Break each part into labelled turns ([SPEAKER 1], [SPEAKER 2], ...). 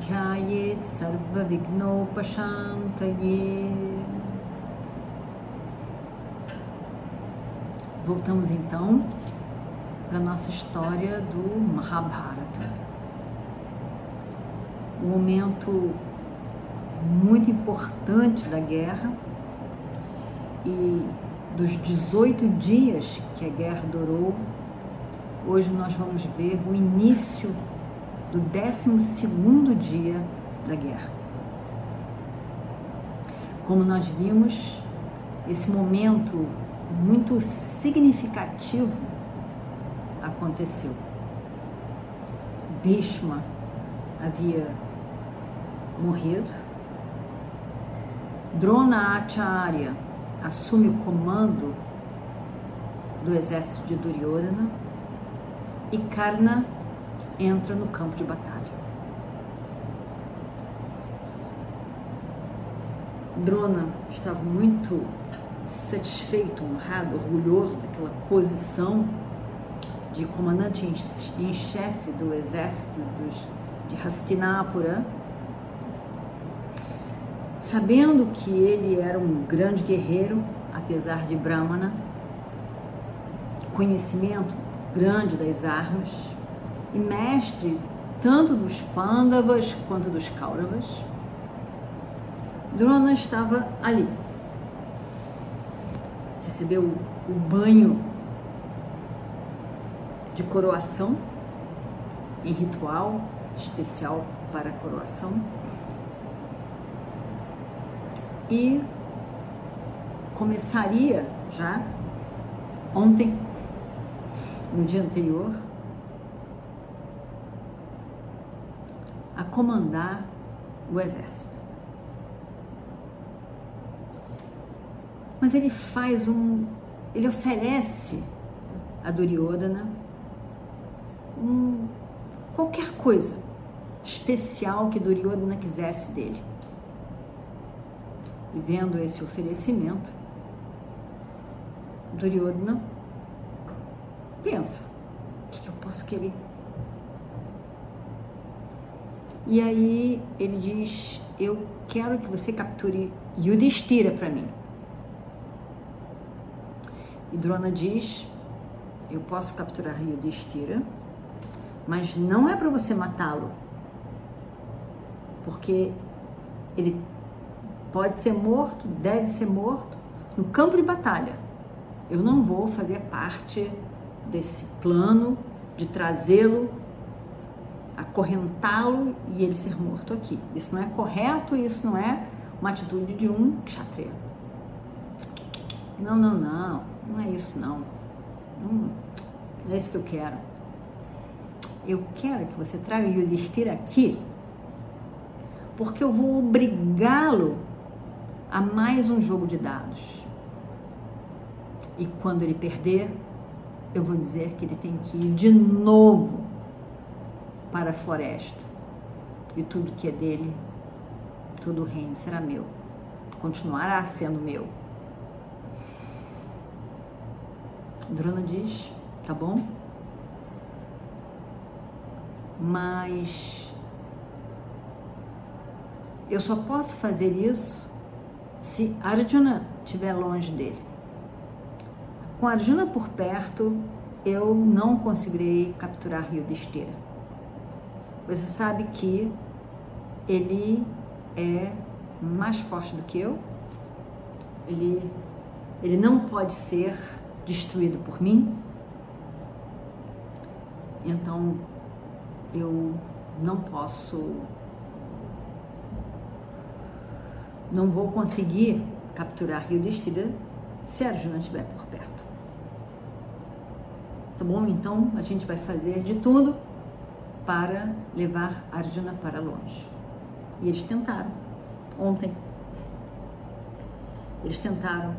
[SPEAKER 1] Dhyayet Sarva Vignopashantaye Voltamos então para a nossa história do Mahabharata. Um momento muito importante da guerra e dos 18 dias que a guerra durou, hoje nós vamos ver o início do 12 dia da guerra. Como nós vimos, esse momento muito significativo aconteceu. Bhishma havia morrido, Drona Acharya assume o comando do exército de Duryodhana e Karna entra no campo de batalha. Drona estava muito satisfeito, honrado, orgulhoso daquela posição de comandante em chefe do exército dos, de Hastinapura, sabendo que ele era um grande guerreiro, apesar de Brahmana, conhecimento grande das armas e mestre tanto dos Pandavas quanto dos Kauravas, Drona estava ali. Recebeu o banho de coroação em ritual especial para a coroação. E começaria já ontem, no dia anterior, a comandar o exército. mas ele faz um, ele oferece a Duryodhana um, qualquer coisa especial que Duryodhana quisesse dele. E vendo esse oferecimento, Duryodhana pensa, o que eu posso querer? E aí ele diz, eu quero que você capture Yudhishthira para mim. E Drona diz: Eu posso capturar Yudhishthira, mas não é para você matá-lo, porque ele pode ser morto, deve ser morto no campo de batalha. Eu não vou fazer parte desse plano de trazê-lo, acorrentá-lo e ele ser morto aqui. Isso não é correto, isso não é uma atitude de um kshatriya. Não, não, não. Não é isso não. Hum, não é isso que eu quero. Eu quero que você traga Yudhishthira aqui, porque eu vou obrigá-lo a mais um jogo de dados. E quando ele perder, eu vou dizer que ele tem que ir de novo para a floresta. E tudo que é dele, todo o reino será meu. Continuará sendo meu. Drona diz, tá bom? Mas eu só posso fazer isso se Arjuna estiver longe dele. Com Arjuna por perto, eu não conseguirei capturar Yudhishthira. Você sabe que ele é mais forte do que eu. Ele, ele não pode ser destruído por mim, então eu não posso, não vou conseguir capturar Rio Destira se Arjuna estiver por perto. Tá bom? Então a gente vai fazer de tudo para levar Arjuna para longe. E eles tentaram, ontem. Eles tentaram.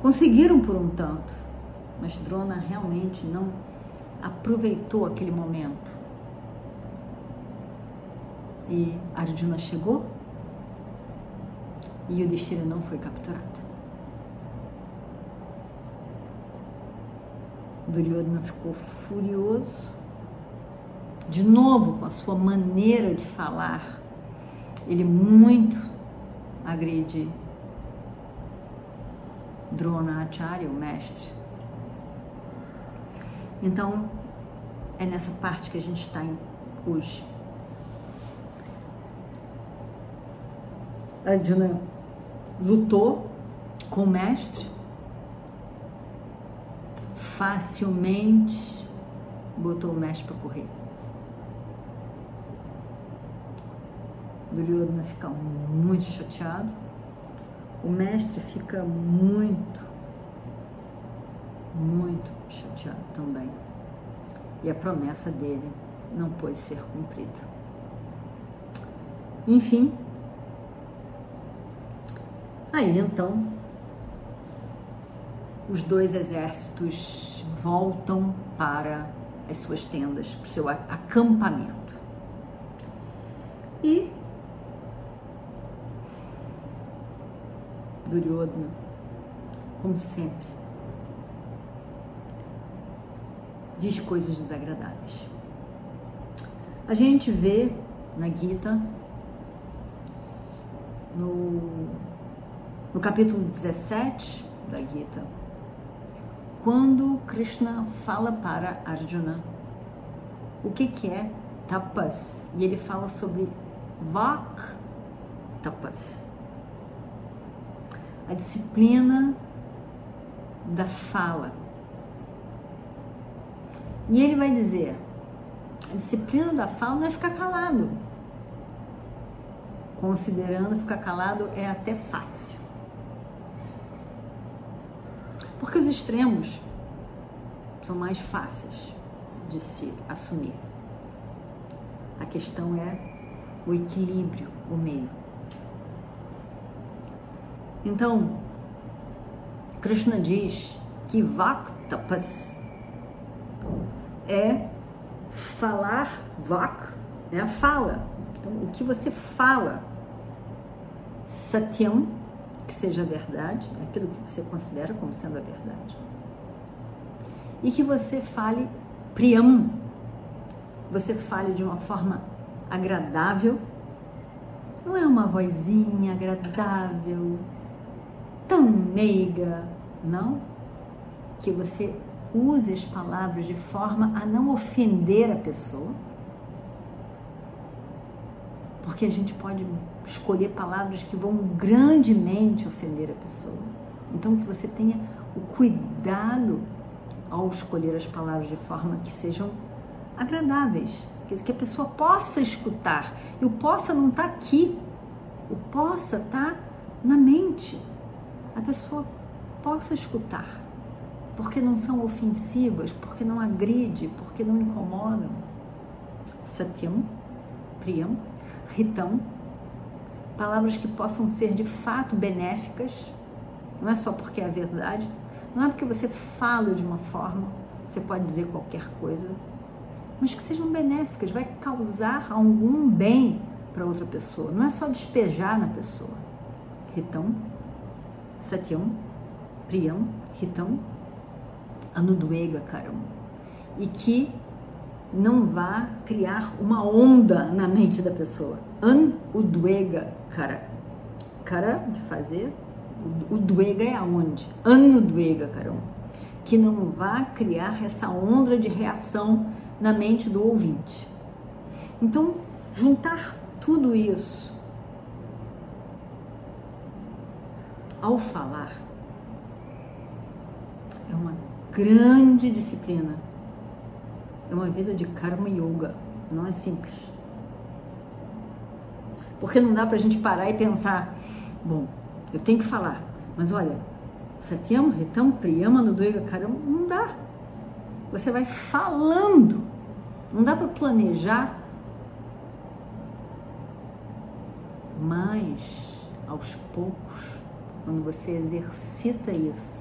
[SPEAKER 1] Conseguiram por um tanto, mas Drona realmente não aproveitou aquele momento. E Arjuna chegou e o destino não foi capturado. Duryodhana ficou furioso, de novo com a sua maneira de falar. Ele muito agride Drona Acharya, o mestre. Então, é nessa parte que a gente está hoje. Arjuna lutou com o mestre, facilmente botou o mestre para correr. Duryodhana fica muito chateado, o mestre fica muito, muito chateado também. E a promessa dele não pôde ser cumprida. Enfim, aí então os dois exércitos voltam para as suas tendas, para o seu acampamento. E Duryodhana, como sempre, diz coisas desagradáveis. A gente vê na Gita, no, no capítulo 17 da Gita, quando Krishna fala para Arjuna o que, que é tapas, e ele fala sobre vak tapas, a disciplina da fala. E ele vai dizer: a disciplina da fala não é ficar calado. Considerando ficar calado é até fácil. Porque os extremos são mais fáceis de se assumir. A questão é o equilíbrio, o meio. Então, Krishna diz que Vaktapas é falar, Vak é a fala. Então, o que você fala, Satyam que seja verdade, aquilo que você considera como sendo a verdade. E que você fale priam, você fale de uma forma agradável, não é uma vozinha agradável, tão meiga, não? Que você use as palavras de forma a não ofender a pessoa porque a gente pode escolher palavras que vão grandemente ofender a pessoa. Então, que você tenha o cuidado ao escolher as palavras de forma que sejam agradáveis, que a pessoa possa escutar. E o possa não está aqui, o possa está na mente. A pessoa possa escutar, porque não são ofensivas, porque não agride, porque não incomodam. Satyam, Priyam, ritão, palavras que possam ser de fato benéficas, não é só porque é a verdade, não é porque você fala de uma forma, você pode dizer qualquer coisa, mas que sejam benéficas, vai causar algum bem para outra pessoa, não é só despejar na pessoa. Ritão, Satyam, Priyam, Ritão, Anuduega Karam. E que não vá criar uma onda na mente da pessoa. An udwega cara. Cara de fazer, o duega é aonde? An udwega caram. Que não vá criar essa onda de reação na mente do ouvinte. Então, juntar tudo isso ao falar é uma grande disciplina. É uma vida de karma yoga, não é simples. Porque não dá para a gente parar e pensar, bom, eu tenho que falar, mas olha, Satyam, Ritam, Priyama, Nuduega, Karama, não dá. Você vai falando. Não dá para planejar, mas aos poucos, quando você exercita isso,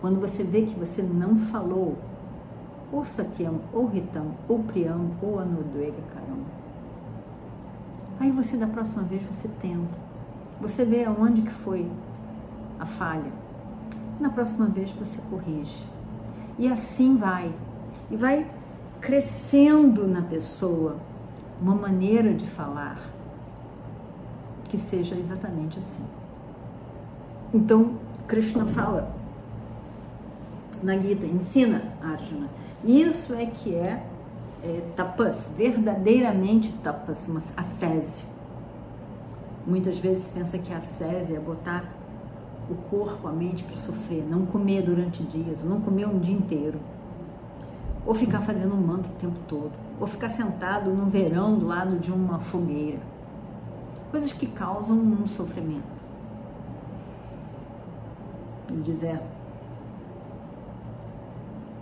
[SPEAKER 1] quando você vê que você não falou ou Satyam, ou Ritam, ou Priyam, ou Anudvega Karam, aí você da próxima vez você tenta, você vê aonde que foi a falha, na próxima vez você corrige. E assim vai. E vai crescendo na pessoa uma maneira de falar que seja exatamente assim. Então, Krishna fala na Gita, ensina Arjuna. Isso é que é, é tapas, verdadeiramente tapas, uma ascese. Muitas vezes pensa que a ascese é botar o corpo, a mente para sofrer, não comer durante dias, não comer um dia inteiro, ou ficar fazendo um mantra o tempo todo, ou ficar sentado no verão do lado de uma fogueira. Coisas que causam um sofrimento. Ele diz, é,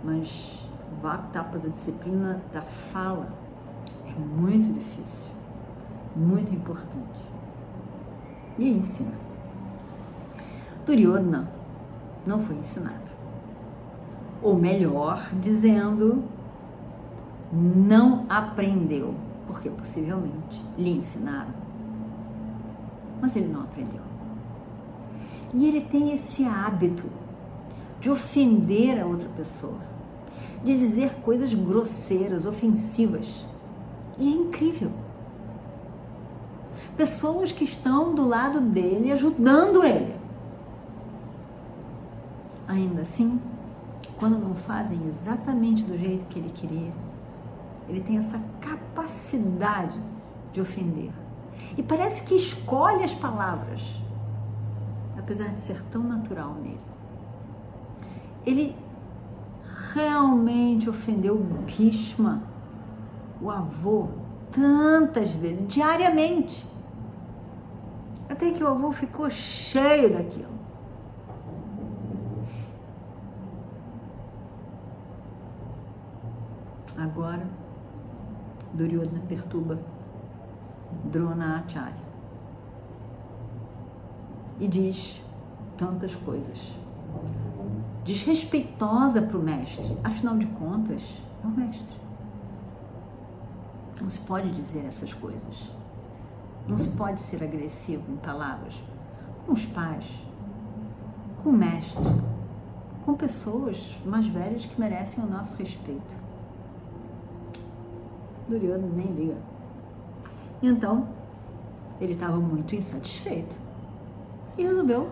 [SPEAKER 1] mas Vaktapas, a disciplina da fala, é muito difícil, muito importante. E ensina. Duryodhana não foi ensinado. Ou melhor, dizendo, não aprendeu, porque possivelmente lhe ensinaram, mas ele não aprendeu. E ele tem esse hábito de ofender a outra pessoa, de dizer coisas grosseiras, ofensivas. E é incrível. Pessoas que estão do lado dele, ajudando ele ainda assim, quando não fazem exatamente do jeito que ele queria, ele tem essa capacidade de ofender. E parece que escolhe as palavras, apesar de ser tão natural nele. Ele realmente ofendeu Bhishma, o avô, tantas vezes, diariamente. Até que o avô ficou cheio daquilo. Agora, Duryodhana perturba Drona Acharya e diz tantas coisas. Desrespeitosa para o mestre, afinal de contas, é o mestre. Não se pode dizer essas coisas. Não se pode ser agressivo em palavras com os pais, com o mestre, com pessoas mais velhas que merecem o nosso respeito. Duryodhana nem liga. Então, ele estava muito insatisfeito e resolveu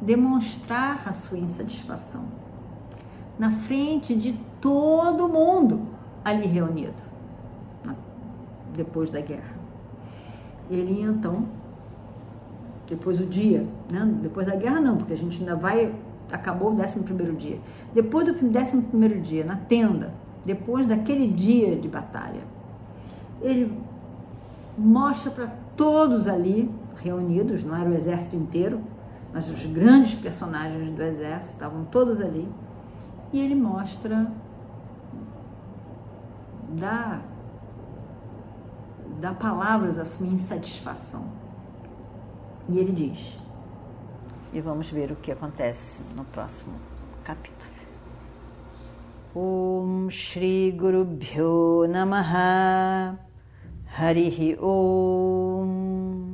[SPEAKER 1] demonstrar a sua insatisfação na frente de todo mundo ali reunido, depois da guerra. Ele então, depois do dia, né? depois da guerra não, porque a gente ainda vai, acabou o 11 primeiro dia. Depois do 11 primeiro dia, na tenda, depois daquele dia de batalha, ele mostra para todos ali reunidos, não era o exército inteiro, mas os grandes personagens do exército estavam todos ali, e ele mostra dá dá palavras à sua insatisfação. E ele diz, e vamos ver o que acontece no próximo capítulo. Om Shri Guru Bhyo Namaha Om.